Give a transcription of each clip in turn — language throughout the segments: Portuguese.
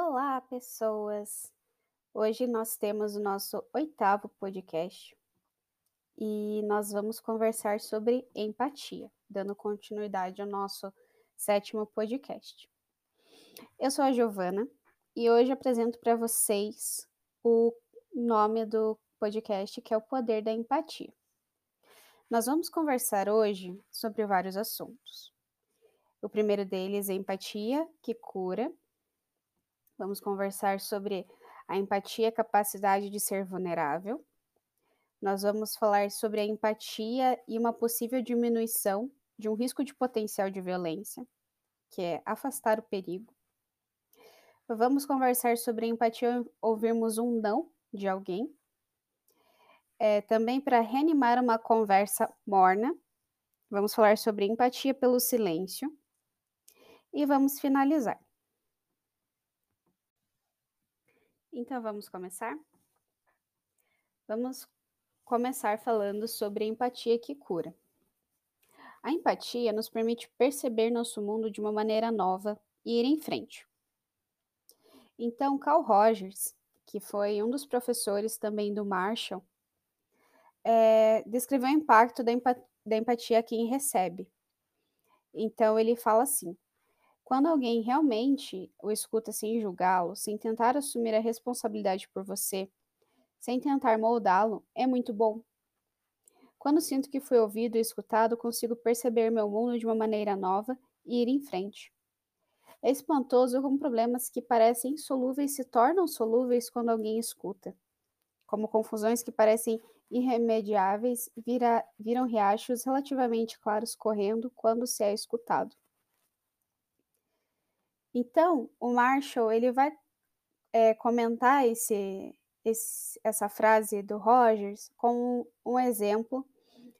Olá, pessoas! Hoje nós temos o nosso oitavo podcast e nós vamos conversar sobre empatia, dando continuidade ao nosso sétimo podcast. Eu sou a Giovana e hoje apresento para vocês o nome do podcast, que é o Poder da Empatia. Nós vamos conversar hoje sobre vários assuntos. O primeiro deles é empatia, que cura. Vamos conversar sobre a empatia, capacidade de ser vulnerável. Nós vamos falar sobre a empatia e uma possível diminuição de um risco de potencial de violência, que é afastar o perigo. Vamos conversar sobre a empatia ouvirmos um não de alguém. É, também para reanimar uma conversa morna, vamos falar sobre empatia pelo silêncio. E vamos finalizar. Então vamos começar? Vamos começar falando sobre a empatia que cura. A empatia nos permite perceber nosso mundo de uma maneira nova e ir em frente. Então, Carl Rogers, que foi um dos professores também do Marshall, é, descreveu o impacto da, empat da empatia a quem recebe. Então, ele fala assim: quando alguém realmente o escuta sem julgá-lo, sem tentar assumir a responsabilidade por você, sem tentar moldá-lo, é muito bom. Quando sinto que fui ouvido e escutado, consigo perceber meu mundo de uma maneira nova e ir em frente. É espantoso como problemas que parecem insolúveis se tornam solúveis quando alguém escuta. Como confusões que parecem irremediáveis vira, viram riachos relativamente claros correndo quando se é escutado. Então, o Marshall ele vai é, comentar esse, esse, essa frase do Rogers com um exemplo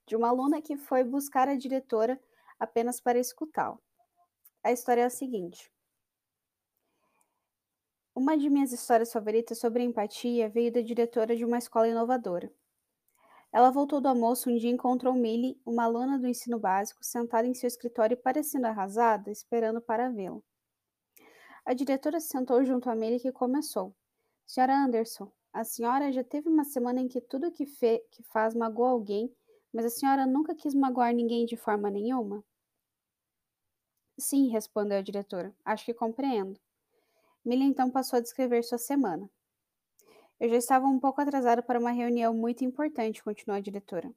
de uma aluna que foi buscar a diretora apenas para escutá-lo. A história é a seguinte. Uma de minhas histórias favoritas sobre empatia veio da diretora de uma escola inovadora. Ela voltou do almoço um dia e encontrou Millie, uma aluna do ensino básico, sentada em seu escritório parecendo arrasada, esperando para vê-la. A diretora se sentou junto a Millie e começou. Senhora Anderson, a senhora já teve uma semana em que tudo que, fe que faz magoa alguém, mas a senhora nunca quis magoar ninguém de forma nenhuma? Sim, respondeu a diretora. Acho que compreendo. Millie então passou a descrever sua semana. Eu já estava um pouco atrasada para uma reunião muito importante, continuou a diretora.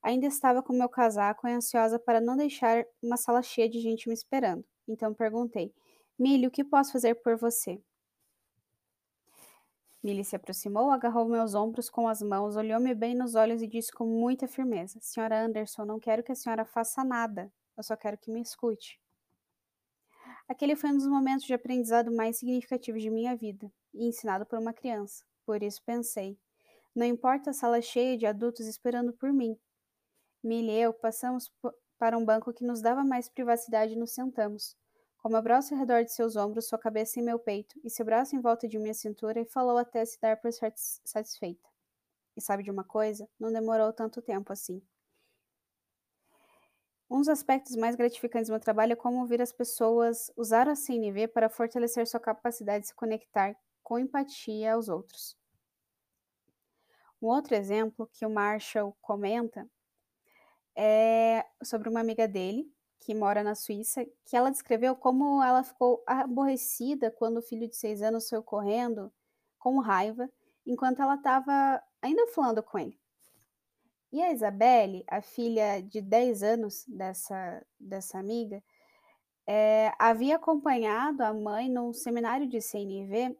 Ainda estava com meu casaco e ansiosa para não deixar uma sala cheia de gente me esperando. Então perguntei: Millie, o que posso fazer por você? Millie se aproximou, agarrou meus ombros com as mãos, olhou-me bem nos olhos e disse com muita firmeza: Senhora Anderson, não quero que a senhora faça nada, eu só quero que me escute. Aquele foi um dos momentos de aprendizado mais significativos de minha vida, e ensinado por uma criança. Por isso pensei: não importa a sala cheia de adultos esperando por mim. Millie e eu passamos para um banco que nos dava mais privacidade e nos sentamos. Com meu braço ao redor de seus ombros, sua cabeça em meu peito e seu braço em volta de minha cintura, e falou até se dar por satisfeita. E sabe de uma coisa? Não demorou tanto tempo assim. Um dos aspectos mais gratificantes do meu trabalho é como ouvir as pessoas usar a CNV para fortalecer sua capacidade de se conectar com empatia aos outros. Um outro exemplo que o Marshall comenta é sobre uma amiga dele, que mora na Suíça, que ela descreveu como ela ficou aborrecida quando o filho de seis anos saiu correndo, com raiva, enquanto ela estava ainda falando com ele. E a Isabelle, a filha de 10 anos dessa, dessa amiga, é, havia acompanhado a mãe num seminário de CNV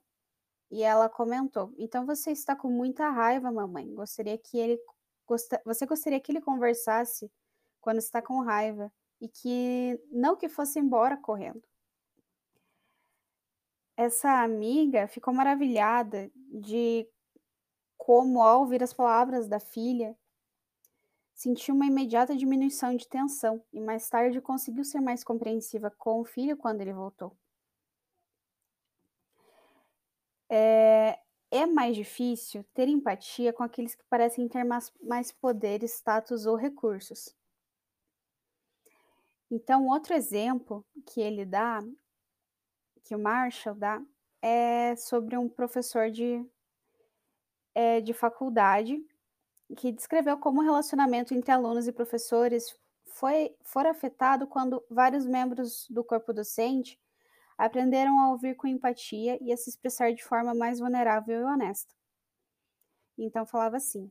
e ela comentou: Então você está com muita raiva, mamãe. Gostaria que ele gosta, você gostaria que ele conversasse quando está com raiva e que não que fosse embora correndo. Essa amiga ficou maravilhada de como, ao ouvir as palavras da filha, sentiu uma imediata diminuição de tensão e mais tarde conseguiu ser mais compreensiva com o filho quando ele voltou. É, é mais difícil ter empatia com aqueles que parecem ter mais, mais poder, status ou recursos. Então, outro exemplo que ele dá, que o Marshall dá, é sobre um professor de, é, de faculdade que descreveu como o relacionamento entre alunos e professores foi for afetado quando vários membros do corpo docente aprenderam a ouvir com empatia e a se expressar de forma mais vulnerável e honesta. Então falava assim: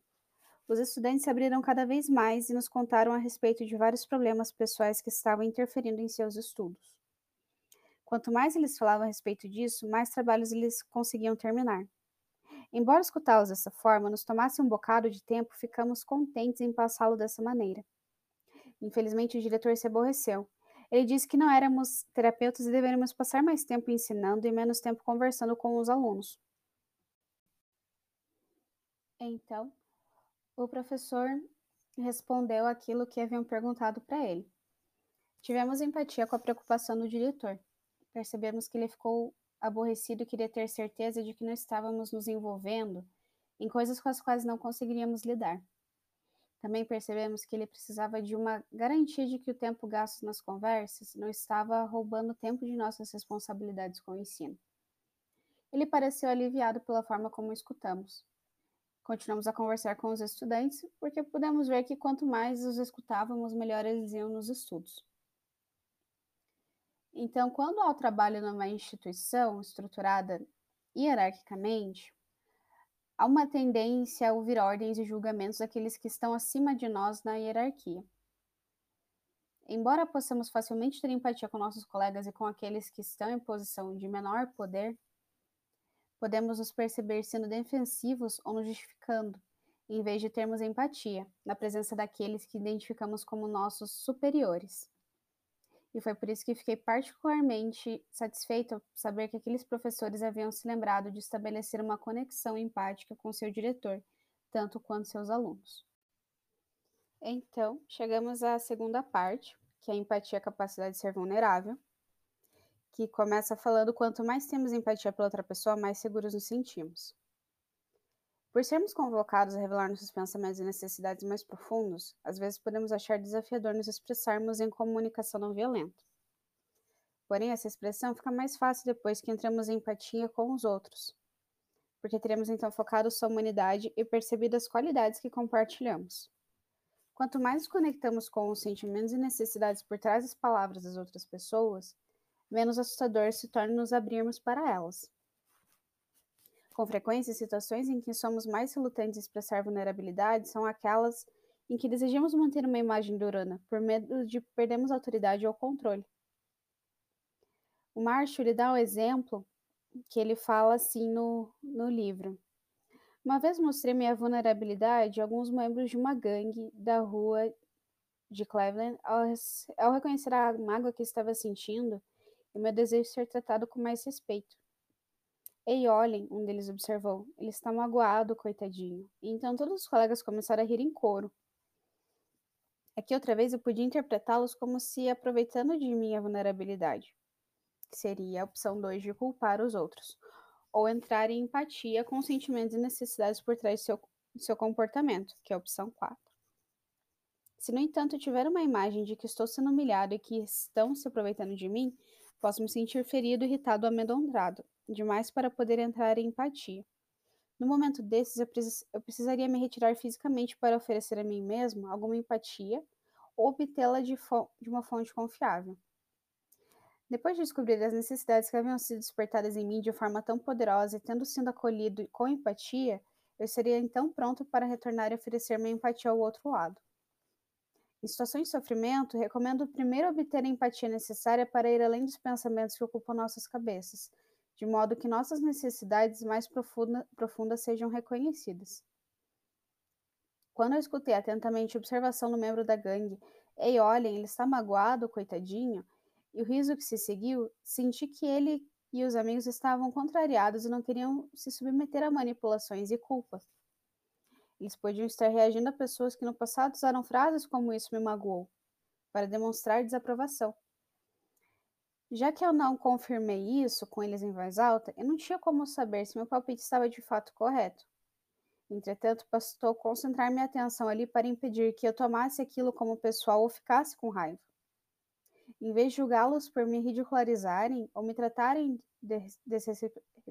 os estudantes se abriram cada vez mais e nos contaram a respeito de vários problemas pessoais que estavam interferindo em seus estudos. Quanto mais eles falavam a respeito disso, mais trabalhos eles conseguiam terminar. Embora escutá-los dessa forma nos tomasse um bocado de tempo, ficamos contentes em passá-lo dessa maneira. Infelizmente, o diretor se aborreceu. Ele disse que não éramos terapeutas e deveríamos passar mais tempo ensinando e menos tempo conversando com os alunos. Então, o professor respondeu aquilo que haviam perguntado para ele. Tivemos empatia com a preocupação do diretor. Percebemos que ele ficou aborrecido e queria ter certeza de que não estávamos nos envolvendo em coisas com as quais não conseguiríamos lidar. Também percebemos que ele precisava de uma garantia de que o tempo gasto nas conversas não estava roubando tempo de nossas responsabilidades com o ensino. Ele pareceu aliviado pela forma como escutamos. Continuamos a conversar com os estudantes, porque pudemos ver que quanto mais os escutávamos, melhor eles iam nos estudos. Então, quando há o trabalho numa instituição estruturada hierarquicamente, há uma tendência a ouvir ordens e julgamentos daqueles que estão acima de nós na hierarquia. Embora possamos facilmente ter empatia com nossos colegas e com aqueles que estão em posição de menor poder, podemos nos perceber sendo defensivos ou nos justificando, em vez de termos empatia na presença daqueles que identificamos como nossos superiores e foi por isso que fiquei particularmente satisfeita ao saber que aqueles professores haviam se lembrado de estabelecer uma conexão empática com seu diretor, tanto quanto seus alunos. Então, chegamos à segunda parte, que é a empatia, a capacidade de ser vulnerável, que começa falando quanto mais temos empatia pela outra pessoa, mais seguros nos sentimos. Por sermos convocados a revelar nossos pensamentos e necessidades mais profundos, às vezes podemos achar desafiador nos expressarmos em comunicação não violenta. Porém, essa expressão fica mais fácil depois que entramos em empatia com os outros, porque teremos então focado sua humanidade e percebido as qualidades que compartilhamos. Quanto mais nos conectamos com os sentimentos e necessidades por trás das palavras das outras pessoas, menos assustador se torna nos abrirmos para elas. Com frequência, situações em que somos mais relutantes em expressar vulnerabilidade são aquelas em que desejamos manter uma imagem durana, por medo de perdermos autoridade ou controle. O Marshall ele dá um exemplo que ele fala assim no, no livro. Uma vez mostrei minha vulnerabilidade a alguns membros de uma gangue da rua de Cleveland ao, ao reconhecer a mágoa que estava sentindo e meu desejo de ser tratado com mais respeito. Ei, olhem, um deles observou. Ele está magoado, coitadinho. Então todos os colegas começaram a rir em coro. Aqui outra vez eu podia interpretá-los como se aproveitando de minha vulnerabilidade, que seria a opção 2 de culpar os outros, ou entrar em empatia com os sentimentos e necessidades por trás do seu, seu comportamento, que é a opção 4. Se, no entanto, tiver uma imagem de que estou sendo humilhado e que estão se aproveitando de mim, posso me sentir ferido, irritado ou amedrontado, demais para poder entrar em empatia. No momento desses, eu, precis eu precisaria me retirar fisicamente para oferecer a mim mesmo alguma empatia ou obtê-la de, de uma fonte confiável. Depois de descobrir as necessidades que haviam sido despertadas em mim de forma tão poderosa e tendo sido acolhido com empatia, eu seria então pronto para retornar e oferecer minha empatia ao outro lado. Em situações de sofrimento, recomendo primeiro obter a empatia necessária para ir além dos pensamentos que ocupam nossas cabeças, de modo que nossas necessidades mais profunda, profundas sejam reconhecidas. Quando eu escutei atentamente a observação do membro da gangue, ei, olhem, ele está magoado, coitadinho, e o riso que se seguiu, senti que ele e os amigos estavam contrariados e não queriam se submeter a manipulações e culpa. Eles podiam estar reagindo a pessoas que no passado usaram frases como isso me magoou, para demonstrar desaprovação. Já que eu não confirmei isso com eles em voz alta, eu não tinha como saber se meu palpite estava de fato correto. Entretanto, bastou concentrar minha atenção ali para impedir que eu tomasse aquilo como pessoal ou ficasse com raiva. Em vez de julgá-los por me ridicularizarem ou me tratarem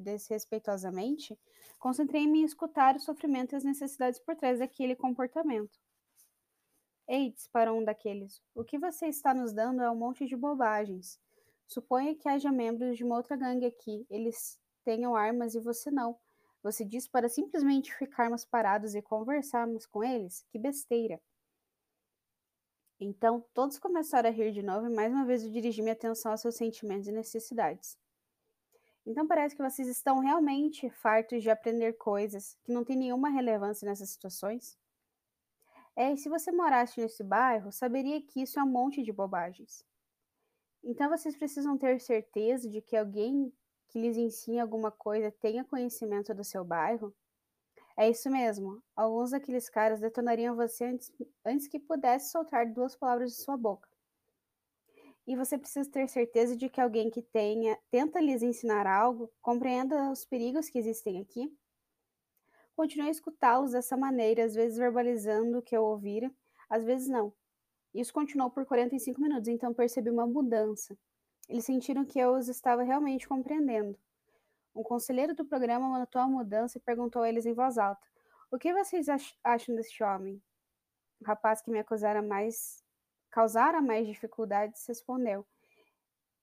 desrespeitosamente, concentrei-me em escutar o sofrimento e as necessidades por trás daquele comportamento. Ei, disparou um daqueles, o que você está nos dando é um monte de bobagens. Suponha que haja membros de uma outra gangue aqui. Eles tenham armas e você não. Você diz para simplesmente ficarmos parados e conversarmos com eles? Que besteira! Então, todos começaram a rir de novo e mais uma vez eu dirigi minha atenção aos seus sentimentos e necessidades. Então parece que vocês estão realmente fartos de aprender coisas que não têm nenhuma relevância nessas situações? É, e se você morasse nesse bairro, saberia que isso é um monte de bobagens. Então vocês precisam ter certeza de que alguém que lhes ensine alguma coisa tenha conhecimento do seu bairro? É isso mesmo. Alguns daqueles caras detonariam você antes, antes que pudesse soltar duas palavras de sua boca. E você precisa ter certeza de que alguém que tenha tenta lhes ensinar algo compreenda os perigos que existem aqui. Continue a escutá-los dessa maneira, às vezes verbalizando o que eu ouvira, às vezes não. Isso continuou por 45 minutos, então percebi uma mudança. Eles sentiram que eu os estava realmente compreendendo. Um conselheiro do programa notou a mudança e perguntou a eles em voz alta: O que vocês acham deste homem? O rapaz que me acusara mais, causara mais dificuldades respondeu: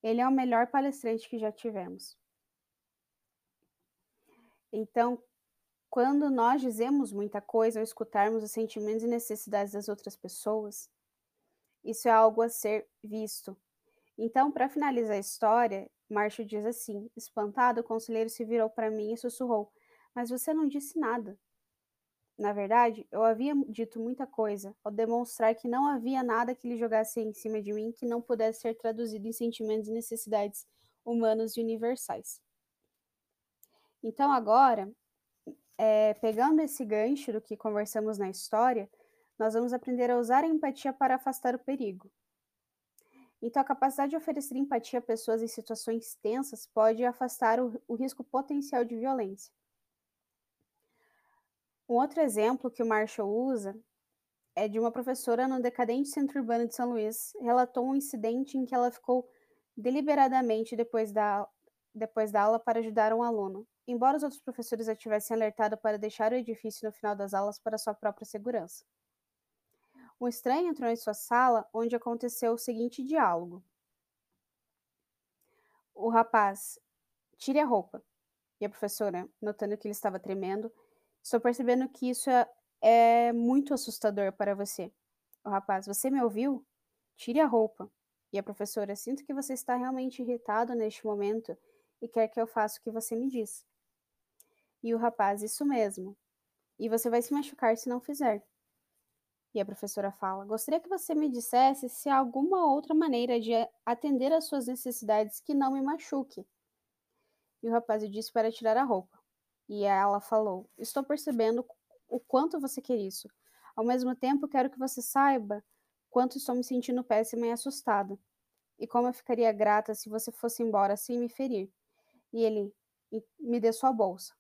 Ele é o melhor palestrante que já tivemos. Então, quando nós dizemos muita coisa ao escutarmos os sentimentos e necessidades das outras pessoas, isso é algo a ser visto. Então, para finalizar a história, Marshall diz assim: espantado, o conselheiro se virou para mim e sussurrou: Mas você não disse nada. Na verdade, eu havia dito muita coisa, ao demonstrar que não havia nada que lhe jogasse em cima de mim que não pudesse ser traduzido em sentimentos e necessidades humanos e universais. Então, agora, é, pegando esse gancho do que conversamos na história, nós vamos aprender a usar a empatia para afastar o perigo. Então, a capacidade de oferecer empatia a pessoas em situações tensas pode afastar o, o risco potencial de violência. Um outro exemplo que o Marshall usa é de uma professora no decadente centro urbano de São Luís, relatou um incidente em que ela ficou deliberadamente depois da, depois da aula para ajudar um aluno, embora os outros professores a tivessem alertado para deixar o edifício no final das aulas para sua própria segurança. Um estranho entrou em sua sala, onde aconteceu o seguinte diálogo. O rapaz, tire a roupa. E a professora, notando que ele estava tremendo, estou percebendo que isso é, é muito assustador para você. O rapaz, você me ouviu? Tire a roupa. E a professora, sinto que você está realmente irritado neste momento e quer que eu faça o que você me diz. E o rapaz, isso mesmo. E você vai se machucar se não fizer. E a professora fala: Gostaria que você me dissesse se há alguma outra maneira de atender às suas necessidades que não me machuque. E o rapaz disse para tirar a roupa. E ela falou: Estou percebendo o quanto você quer isso. Ao mesmo tempo, quero que você saiba quanto estou me sentindo péssima e assustada. E como eu ficaria grata se você fosse embora sem me ferir. E ele me dê sua bolsa.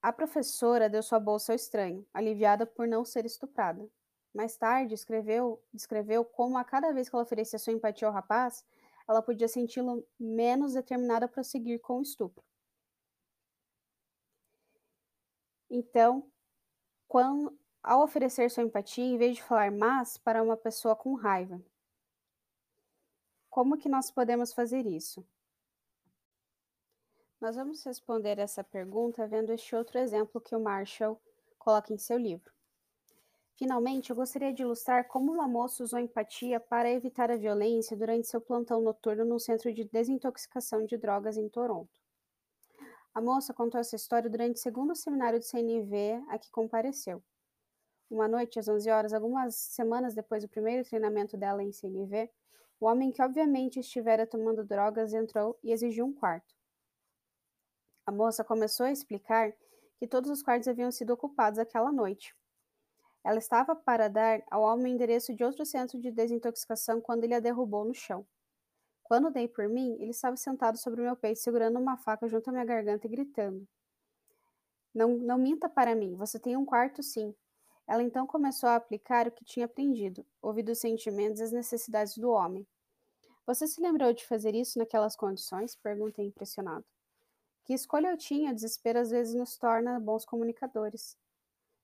A professora deu sua bolsa ao estranho, aliviada por não ser estuprada. Mais tarde, escreveu, descreveu como a cada vez que ela oferecia sua empatia ao rapaz, ela podia senti-lo menos determinada a prosseguir com o estupro. Então, quando, ao oferecer sua empatia, em vez de falar mas para uma pessoa com raiva, como que nós podemos fazer isso? Nós vamos responder essa pergunta vendo este outro exemplo que o Marshall coloca em seu livro. Finalmente, eu gostaria de ilustrar como uma moça usou empatia para evitar a violência durante seu plantão noturno no centro de desintoxicação de drogas em Toronto. A moça contou essa história durante o segundo seminário de CNV a que compareceu. Uma noite, às 11 horas, algumas semanas depois do primeiro treinamento dela em CNV, o homem que obviamente estivera tomando drogas entrou e exigiu um quarto. A moça começou a explicar que todos os quartos haviam sido ocupados aquela noite. Ela estava para dar ao homem o endereço de outro centro de desintoxicação quando ele a derrubou no chão. Quando dei por mim, ele estava sentado sobre meu peito, segurando uma faca junto à minha garganta e gritando: Não, não minta para mim, você tem um quarto sim. Ela então começou a aplicar o que tinha aprendido, ouvindo os sentimentos e as necessidades do homem. Você se lembrou de fazer isso naquelas condições? Perguntei impressionado. Que escolha eu tinha? O desespero às vezes nos torna bons comunicadores.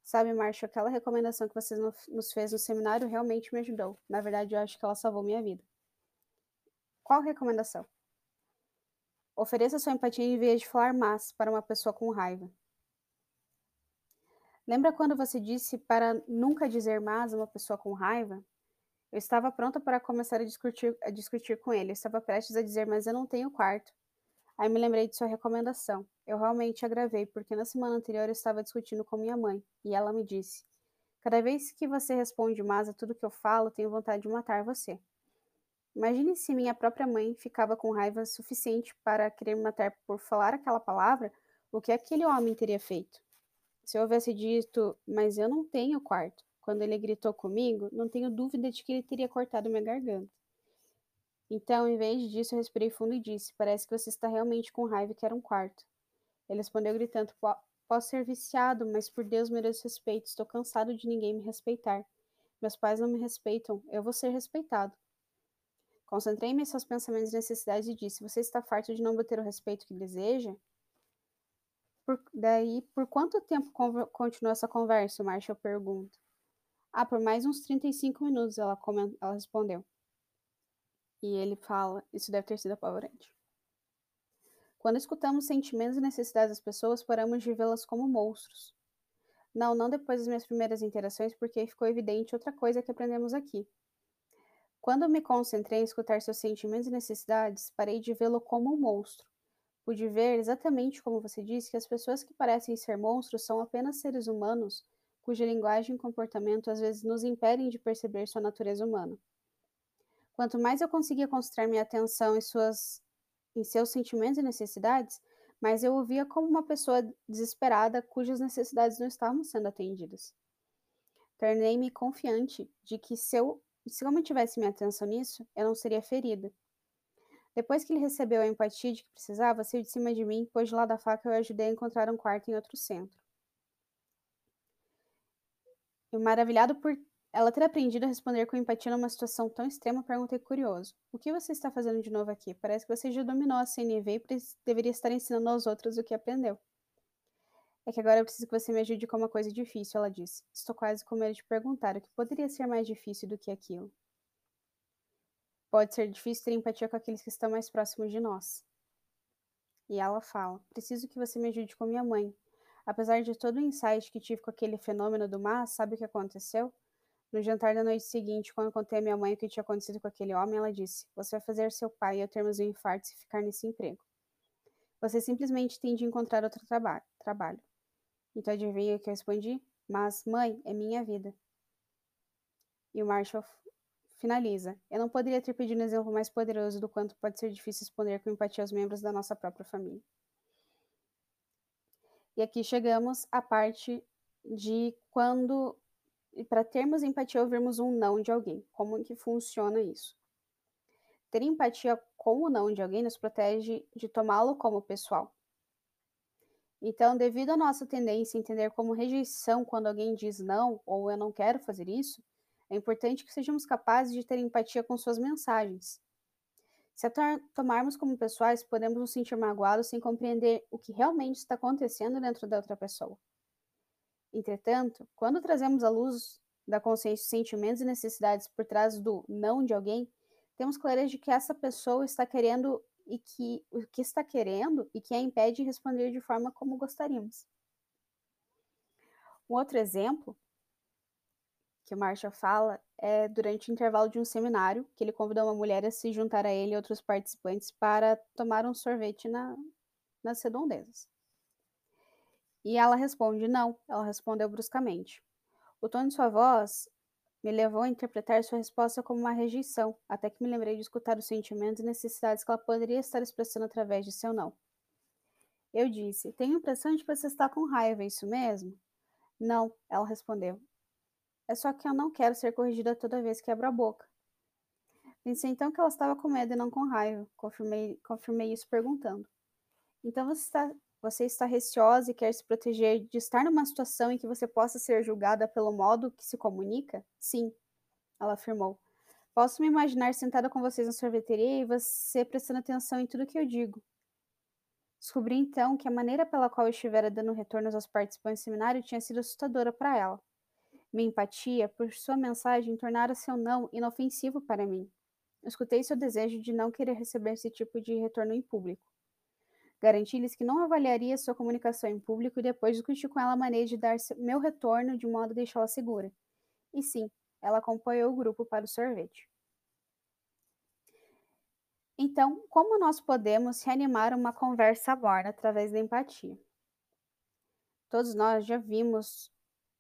Sabe, Marshall, aquela recomendação que você nos fez no seminário realmente me ajudou. Na verdade, eu acho que ela salvou minha vida. Qual recomendação? Ofereça sua empatia em vez de falar mas para uma pessoa com raiva. Lembra quando você disse para nunca dizer mas a uma pessoa com raiva? Eu estava pronta para começar a discutir, a discutir com ele. Eu estava prestes a dizer, mas eu não tenho quarto. Aí me lembrei de sua recomendação. Eu realmente agravei, porque na semana anterior eu estava discutindo com minha mãe, e ela me disse: Cada vez que você responde mais a tudo que eu falo, tenho vontade de matar você. Imagine se minha própria mãe ficava com raiva suficiente para querer me matar por falar aquela palavra, o que aquele homem teria feito? Se eu houvesse dito, mas eu não tenho quarto, quando ele gritou comigo, não tenho dúvida de que ele teria cortado minha garganta. Então, em vez disso, eu respirei fundo e disse: Parece que você está realmente com raiva e quer um quarto. Ele respondeu gritando: Posso ser viciado, mas por Deus mereço respeito. Estou cansado de ninguém me respeitar. Meus pais não me respeitam. Eu vou ser respeitado. Concentrei-me em seus pensamentos e necessidades e disse: Você está farto de não obter o respeito que deseja? Por, daí, por quanto tempo continuou essa conversa? Marshall pergunta. Ah, por mais uns 35 minutos, ela, ela respondeu. E ele fala: Isso deve ter sido apavorante. Quando escutamos sentimentos e necessidades das pessoas, paramos de vê-las como monstros. Não, não depois das minhas primeiras interações, porque ficou evidente outra coisa que aprendemos aqui. Quando me concentrei em escutar seus sentimentos e necessidades, parei de vê-lo como um monstro. Pude ver, exatamente como você disse, que as pessoas que parecem ser monstros são apenas seres humanos cuja linguagem e comportamento às vezes nos impedem de perceber sua natureza humana. Quanto mais eu conseguia concentrar minha atenção em, suas, em seus sentimentos e necessidades, mais eu o via como uma pessoa desesperada cujas necessidades não estavam sendo atendidas. Tornei-me confiante de que se eu, se eu mantivesse minha atenção nisso, eu não seria ferida. Depois que ele recebeu a empatia de que precisava, saiu de cima de mim, pôs de lado a faca e eu ajudei a encontrar um quarto em outro centro. E maravilhado por ela ter aprendido a responder com empatia numa situação tão extrema, perguntei curioso: O que você está fazendo de novo aqui? Parece que você já dominou a CNV e deveria estar ensinando aos outros o que aprendeu. É que agora eu preciso que você me ajude com uma coisa difícil, ela disse. Estou quase com medo de perguntar o que poderia ser mais difícil do que aquilo. Pode ser difícil ter empatia com aqueles que estão mais próximos de nós. E ela fala: Preciso que você me ajude com minha mãe. Apesar de todo o insight que tive com aquele fenômeno do mar, sabe o que aconteceu? No jantar da noite seguinte, quando contei à minha mãe o que tinha acontecido com aquele homem, ela disse: Você vai fazer seu pai e eu termos um infarto se ficar nesse emprego. Você simplesmente tem de encontrar outro traba trabalho. Então adivinha o que eu respondi? Mas, mãe, é minha vida. E o Marshall finaliza: Eu não poderia ter pedido um exemplo mais poderoso do quanto pode ser difícil responder com empatia aos membros da nossa própria família. E aqui chegamos à parte de quando e para termos empatia ouvirmos um não de alguém. Como que funciona isso? Ter empatia com o não de alguém nos protege de tomá-lo como pessoal. Então, devido à nossa tendência a entender como rejeição quando alguém diz não ou eu não quero fazer isso, é importante que sejamos capazes de ter empatia com suas mensagens. Se a tomarmos como pessoais, podemos nos sentir magoados sem compreender o que realmente está acontecendo dentro da outra pessoa. Entretanto, quando trazemos à luz da consciência sentimentos e necessidades por trás do não de alguém, temos clareza de que essa pessoa está querendo e que o que está querendo e que a impede de responder de forma como gostaríamos. Um outro exemplo que o Marshall fala é durante o intervalo de um seminário, que ele convidou uma mulher a se juntar a ele e outros participantes para tomar um sorvete na, nas redondezas. E ela responde não. Ela respondeu bruscamente. O tom de sua voz me levou a interpretar sua resposta como uma rejeição, até que me lembrei de escutar os sentimentos e necessidades que ela poderia estar expressando através de seu não. Eu disse: Tenho a impressão de que você está com raiva, é isso mesmo? Não, ela respondeu. É só que eu não quero ser corrigida toda vez que abro a boca. Pensei então que ela estava com medo e não com raiva. Confirmei, confirmei isso perguntando. Então você está Você está receosa e quer se proteger de estar numa situação em que você possa ser julgada pelo modo que se comunica? Sim, ela afirmou. Posso me imaginar sentada com vocês na sorveteria e você prestando atenção em tudo que eu digo. Descobri então que a maneira pela qual eu estivera dando retornos aos participantes do seminário tinha sido assustadora para ela. Minha empatia por sua mensagem tornara seu não inofensivo para mim. Eu escutei seu desejo de não querer receber esse tipo de retorno em público. Garanti-lhes que não avaliaria sua comunicação em público e depois discuti com ela a maneira de dar meu retorno de modo a deixá-la segura. E sim, ela acompanhou o grupo para o sorvete. Então, como nós podemos reanimar uma conversa morna através da empatia? Todos nós já vimos,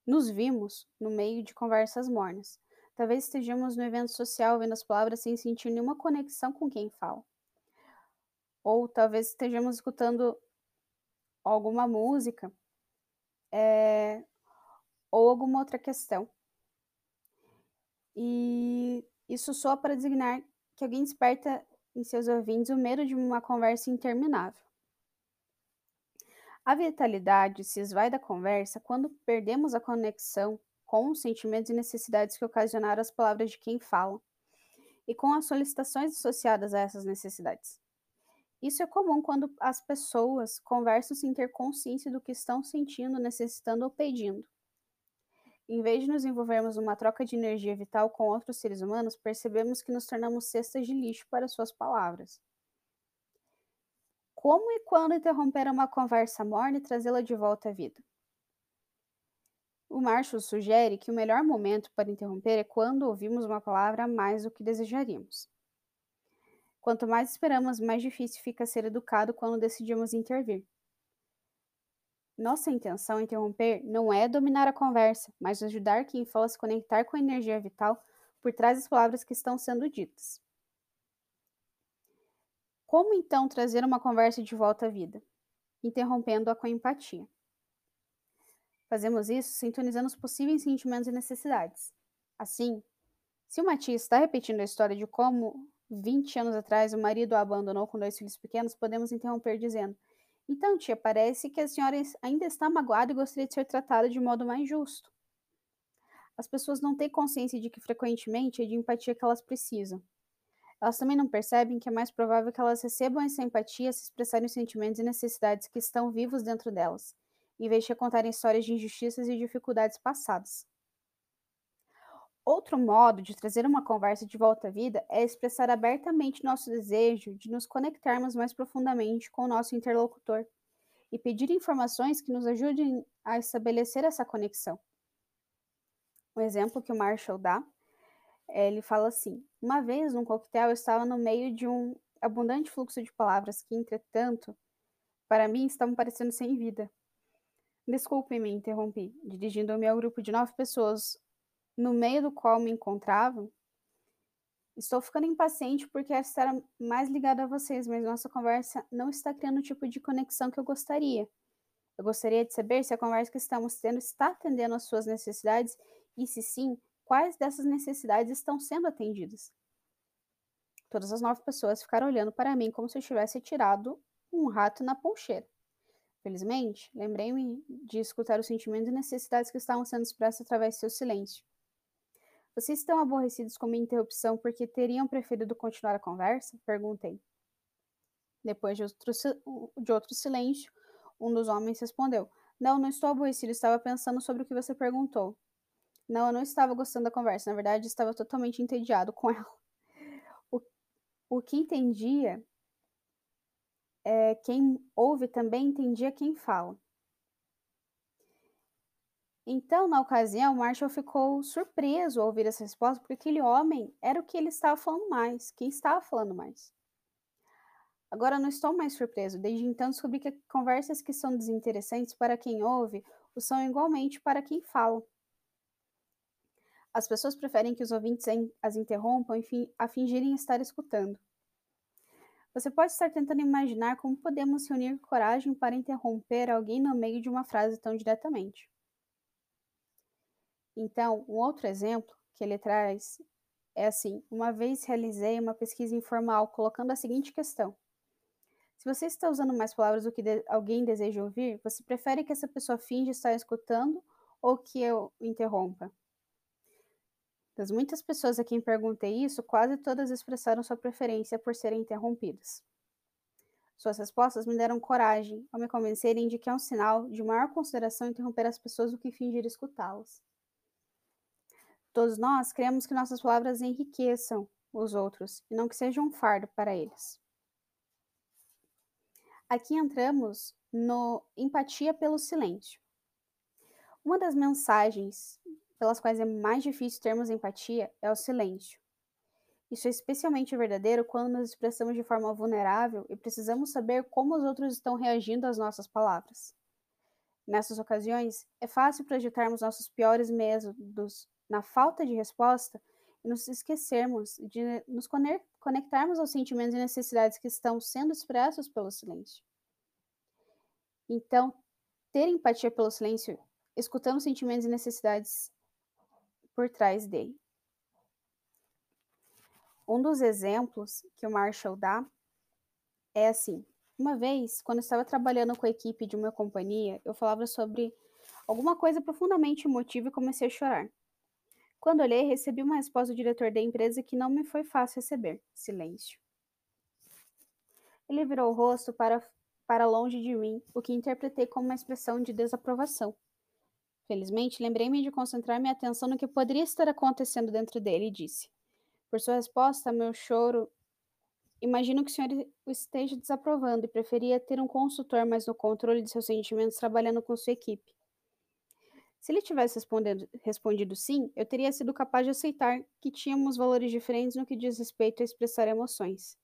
nos vimos no meio de conversas mornas. Talvez estejamos no evento social vendo as palavras sem sentir nenhuma conexão com quem fala. Ou talvez estejamos escutando alguma música é, ou alguma outra questão e isso só para designar que alguém desperta em seus ouvintes o medo de uma conversa interminável. A vitalidade se esvai da conversa quando perdemos a conexão com os sentimentos e necessidades que ocasionaram as palavras de quem fala e com as solicitações associadas a essas necessidades. Isso é comum quando as pessoas conversam sem ter consciência do que estão sentindo, necessitando ou pedindo. Em vez de nos envolvermos numa troca de energia vital com outros seres humanos, percebemos que nos tornamos cestas de lixo para suas palavras. Como e quando interromper uma conversa morna e trazê-la de volta à vida? O Marshall sugere que o melhor momento para interromper é quando ouvimos uma palavra mais do que desejaríamos. Quanto mais esperamos, mais difícil fica ser educado quando decidimos intervir. Nossa intenção interromper não é dominar a conversa, mas ajudar quem fala a se conectar com a energia vital por trás das palavras que estão sendo ditas. Como então trazer uma conversa de volta à vida? Interrompendo-a com empatia. Fazemos isso sintonizando os possíveis sentimentos e necessidades. Assim, se uma tia está repetindo a história de como 20 anos atrás o marido a abandonou com dois filhos pequenos, podemos interromper dizendo: então, tia, parece que a senhora ainda está magoada e gostaria de ser tratada de modo mais justo. As pessoas não têm consciência de que frequentemente é de empatia que elas precisam. Elas também não percebem que é mais provável que elas recebam essa empatia se expressarem os sentimentos e necessidades que estão vivos dentro delas, em vez de contarem histórias de injustiças e dificuldades passadas. Outro modo de trazer uma conversa de volta à vida é expressar abertamente nosso desejo de nos conectarmos mais profundamente com o nosso interlocutor e pedir informações que nos ajudem a estabelecer essa conexão. O exemplo que o Marshall dá, ele fala assim: Uma vez num coquetel eu estava no meio de um abundante fluxo de palavras que, entretanto, para mim estavam parecendo sem vida. Desculpe-me, interrompi, dirigindo-me ao grupo de nove pessoas no meio do qual me encontrava, estou ficando impaciente porque quero estar mais ligada a vocês, mas nossa conversa não está criando o tipo de conexão que eu gostaria. Eu gostaria de saber se a conversa que estamos tendo está atendendo às suas necessidades e, se sim, quais dessas necessidades estão sendo atendidas. Todas as nove pessoas ficaram olhando para mim como se eu tivesse tirado um rato na poncheira. Felizmente, lembrei-me de escutar os sentimentos e necessidades que estavam sendo expressos através do seu silêncio. Vocês estão aborrecidos com minha interrupção porque teriam preferido continuar a conversa? Perguntei. Depois de outro, de outro silêncio, um dos homens respondeu: Não, não estou aborrecido, estava pensando sobre o que você perguntou. Não, eu não estava gostando da conversa, na verdade, estava totalmente entediado com ela. O, o que entendia é quem ouve também entendia quem fala. Então, na ocasião, Marshall ficou surpreso ao ouvir essa resposta, porque aquele homem era o que ele estava falando mais, quem estava falando mais. Agora não estou mais surpreso. Desde então descobri que conversas que são desinteressantes para quem ouve o são igualmente para quem fala. As pessoas preferem que os ouvintes as interrompam a fingirem estar escutando. Você pode estar tentando imaginar como podemos reunir coragem para interromper alguém no meio de uma frase tão diretamente. Então, um outro exemplo que ele traz é assim: uma vez realizei uma pesquisa informal colocando a seguinte questão: Se você está usando mais palavras do que de alguém deseja ouvir, você prefere que essa pessoa finja estar escutando ou que eu interrompa? Das muitas pessoas a quem perguntei isso, quase todas expressaram sua preferência por serem interrompidas. Suas respostas me deram coragem ao me convencerem de que é um sinal de maior consideração interromper as pessoas do que fingir escutá-las. Todos nós queremos que nossas palavras enriqueçam os outros e não que sejam um fardo para eles. Aqui entramos no empatia pelo silêncio. Uma das mensagens pelas quais é mais difícil termos empatia é o silêncio. Isso é especialmente verdadeiro quando nos expressamos de forma vulnerável e precisamos saber como os outros estão reagindo às nossas palavras. Nessas ocasiões, é fácil projetarmos nossos piores medos na falta de resposta e nos esquecermos de nos conectarmos aos sentimentos e necessidades que estão sendo expressos pelo silêncio. Então, ter empatia pelo silêncio, escutando sentimentos e necessidades por trás dele. Um dos exemplos que o Marshall dá é assim: uma vez, quando estava trabalhando com a equipe de uma companhia, eu falava sobre alguma coisa profundamente emotiva e comecei a chorar. Quando olhei, recebi uma resposta do diretor da empresa que não me foi fácil receber: silêncio. Ele virou o rosto para, para longe de mim, o que interpretei como uma expressão de desaprovação. Felizmente, lembrei-me de concentrar minha atenção no que poderia estar acontecendo dentro dele e disse: Por sua resposta, meu choro. Imagino que o senhor o esteja desaprovando e preferia ter um consultor mais no controle de seus sentimentos trabalhando com sua equipe. Se ele tivesse respondido sim, eu teria sido capaz de aceitar que tínhamos valores diferentes no que diz respeito a expressar emoções,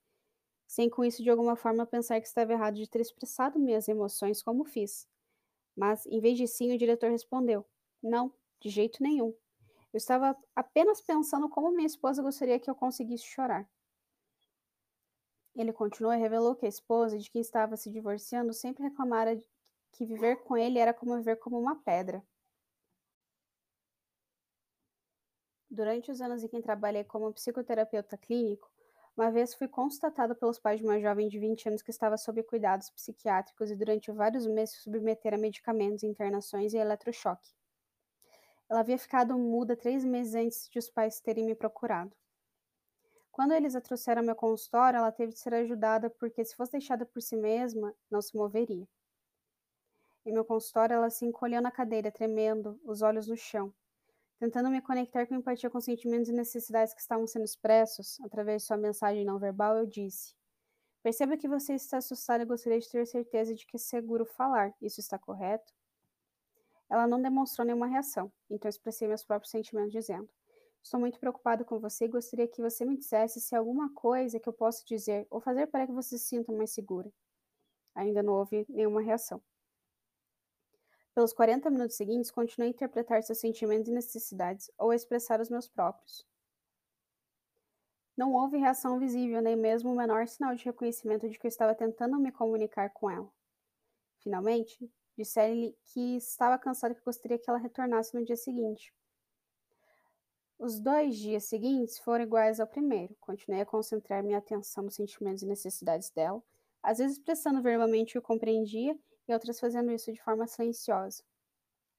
sem com isso de alguma forma pensar que estava errado de ter expressado minhas emoções como fiz. Mas, em vez de sim, o diretor respondeu: Não, de jeito nenhum. Eu estava apenas pensando como minha esposa gostaria que eu conseguisse chorar. Ele continuou e revelou que a esposa de quem estava se divorciando sempre reclamara que viver com ele era como viver como uma pedra. Durante os anos em que trabalhei como psicoterapeuta clínico, uma vez fui constatada pelos pais de uma jovem de 20 anos que estava sob cuidados psiquiátricos e durante vários meses se submeter a medicamentos, internações e eletrochoque. Ela havia ficado muda três meses antes de os pais terem me procurado. Quando eles a trouxeram ao meu consultório, ela teve de ser ajudada porque, se fosse deixada por si mesma, não se moveria. Em meu consultório, ela se encolheu na cadeira, tremendo, os olhos no chão. Tentando me conectar com empatia com sentimentos e necessidades que estavam sendo expressos através de sua mensagem não verbal, eu disse: Perceba que você está assustada e gostaria de ter certeza de que é seguro falar. Isso está correto? Ela não demonstrou nenhuma reação, então expressei meus próprios sentimentos, dizendo: Estou muito preocupado com você e gostaria que você me dissesse se há alguma coisa que eu possa dizer ou fazer para que você se sinta mais segura. Ainda não houve nenhuma reação. Pelos 40 minutos seguintes, continuei a interpretar seus sentimentos e necessidades, ou a expressar os meus próprios. Não houve reação visível, nem mesmo o menor sinal de reconhecimento de que eu estava tentando me comunicar com ela. Finalmente, disse-lhe que estava cansado e que gostaria que ela retornasse no dia seguinte. Os dois dias seguintes foram iguais ao primeiro. Continuei a concentrar minha atenção nos sentimentos e necessidades dela, às vezes expressando verbalmente o que compreendia e outras fazendo isso de forma silenciosa.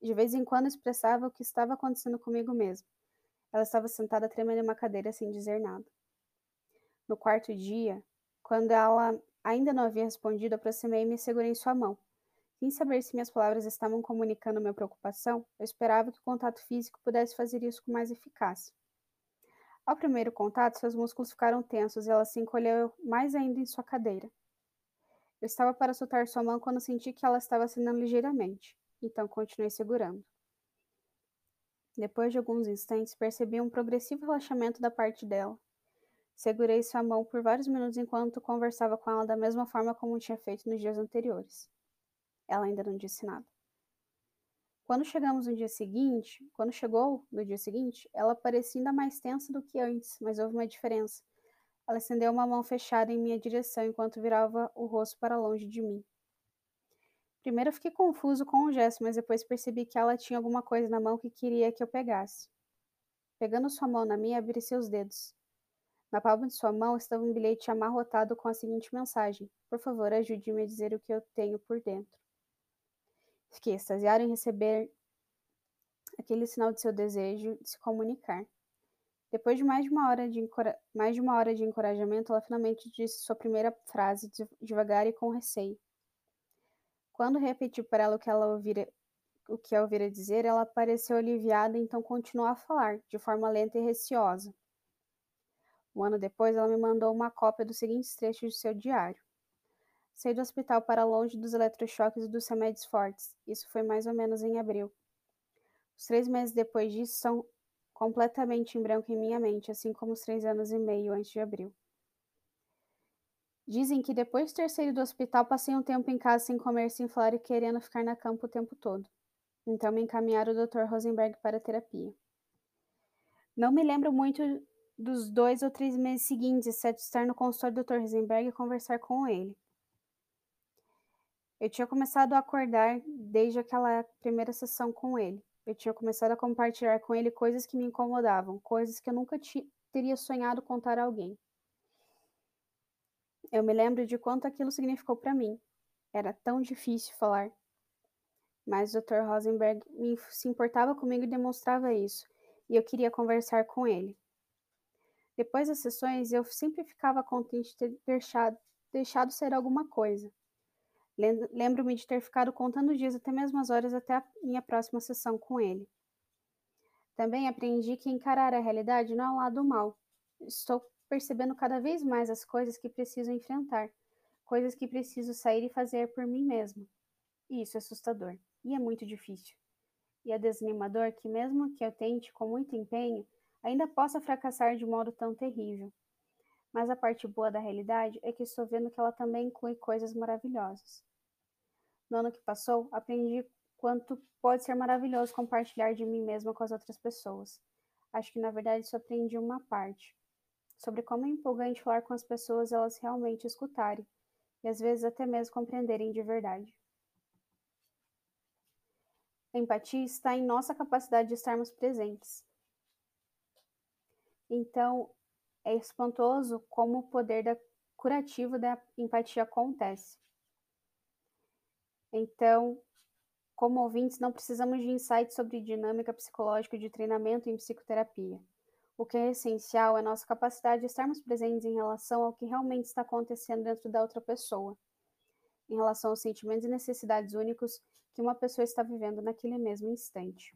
De vez em quando expressava o que estava acontecendo comigo mesmo. Ela estava sentada tremendo em uma cadeira sem dizer nada. No quarto dia, quando ela ainda não havia respondido, aproximei-me e segurei sua mão. Sem saber se minhas palavras estavam comunicando minha preocupação, eu esperava que o contato físico pudesse fazer isso com mais eficácia. Ao primeiro contato, seus músculos ficaram tensos e ela se encolheu mais ainda em sua cadeira. Eu estava para soltar sua mão quando senti que ela estava acenando ligeiramente, então continuei segurando. Depois de alguns instantes, percebi um progressivo relaxamento da parte dela. Segurei sua mão por vários minutos enquanto conversava com ela da mesma forma como tinha feito nos dias anteriores. Ela ainda não disse nada. Quando chegamos no dia seguinte, quando chegou no dia seguinte, ela parecia ainda mais tensa do que antes, mas houve uma diferença. Ela estendeu uma mão fechada em minha direção enquanto virava o rosto para longe de mim. Primeiro fiquei confuso com o gesto, mas depois percebi que ela tinha alguma coisa na mão que queria que eu pegasse. Pegando sua mão na minha, abri seus dedos. Na palma de sua mão estava um bilhete amarrotado com a seguinte mensagem: Por favor, ajude-me a dizer o que eu tenho por dentro. Fiquei extasiado em receber aquele sinal de seu desejo de se comunicar. Depois de mais de uma hora de, mais de, uma hora de encorajamento, ela finalmente disse sua primeira frase devagar e com receio. Quando repeti para ela o que ela ouvira, o que eu ouvira dizer, ela pareceu aliviada então continuou a falar, de forma lenta e receosa. Um ano depois, ela me mandou uma cópia dos seguintes trechos de seu diário. Saí do hospital para longe dos eletrochoques e dos remédios fortes. Isso foi mais ou menos em abril. Os três meses depois disso são completamente em branco em minha mente, assim como os três anos e meio antes de abril. Dizem que depois de ter saído do hospital, passei um tempo em casa sem comer, sem falar e querendo ficar na cama o tempo todo. Então me encaminharam o Dr. Rosenberg para terapia. Não me lembro muito dos dois ou três meses seguintes, exceto estar no consultório do Dr. Rosenberg e conversar com ele. Eu tinha começado a acordar desde aquela primeira sessão com ele. Eu tinha começado a compartilhar com ele coisas que me incomodavam, coisas que eu nunca teria sonhado contar a alguém. Eu me lembro de quanto aquilo significou para mim. Era tão difícil falar. Mas o Dr. Rosenberg se importava comigo e demonstrava isso, e eu queria conversar com ele. Depois das sessões, eu sempre ficava contente de ter deixado, deixado ser alguma coisa. Lembro-me de ter ficado contando dias até mesmo as horas até a minha próxima sessão com ele. Também aprendi que encarar a realidade não é um lado mal. Estou percebendo cada vez mais as coisas que preciso enfrentar, coisas que preciso sair e fazer por mim mesmo. E isso é assustador, e é muito difícil. E é desanimador que, mesmo que eu tente com muito empenho, ainda possa fracassar de modo tão terrível. Mas a parte boa da realidade é que estou vendo que ela também inclui coisas maravilhosas. No ano que passou, aprendi quanto pode ser maravilhoso compartilhar de mim mesma com as outras pessoas. Acho que na verdade só aprendi uma parte. Sobre como é empolgante falar com as pessoas elas realmente escutarem, e às vezes até mesmo compreenderem de verdade. A empatia está em nossa capacidade de estarmos presentes. Então, é espantoso como o poder da curativo da empatia acontece. Então, como ouvintes, não precisamos de insights sobre dinâmica psicológica de treinamento em psicoterapia. O que é essencial é nossa capacidade de estarmos presentes em relação ao que realmente está acontecendo dentro da outra pessoa, em relação aos sentimentos e necessidades únicos que uma pessoa está vivendo naquele mesmo instante.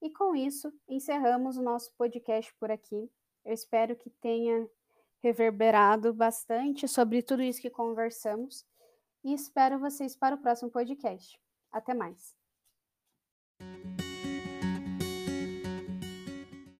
E com isso, encerramos o nosso podcast por aqui. Eu espero que tenha reverberado bastante sobre tudo isso que conversamos e espero vocês para o próximo podcast. Até mais!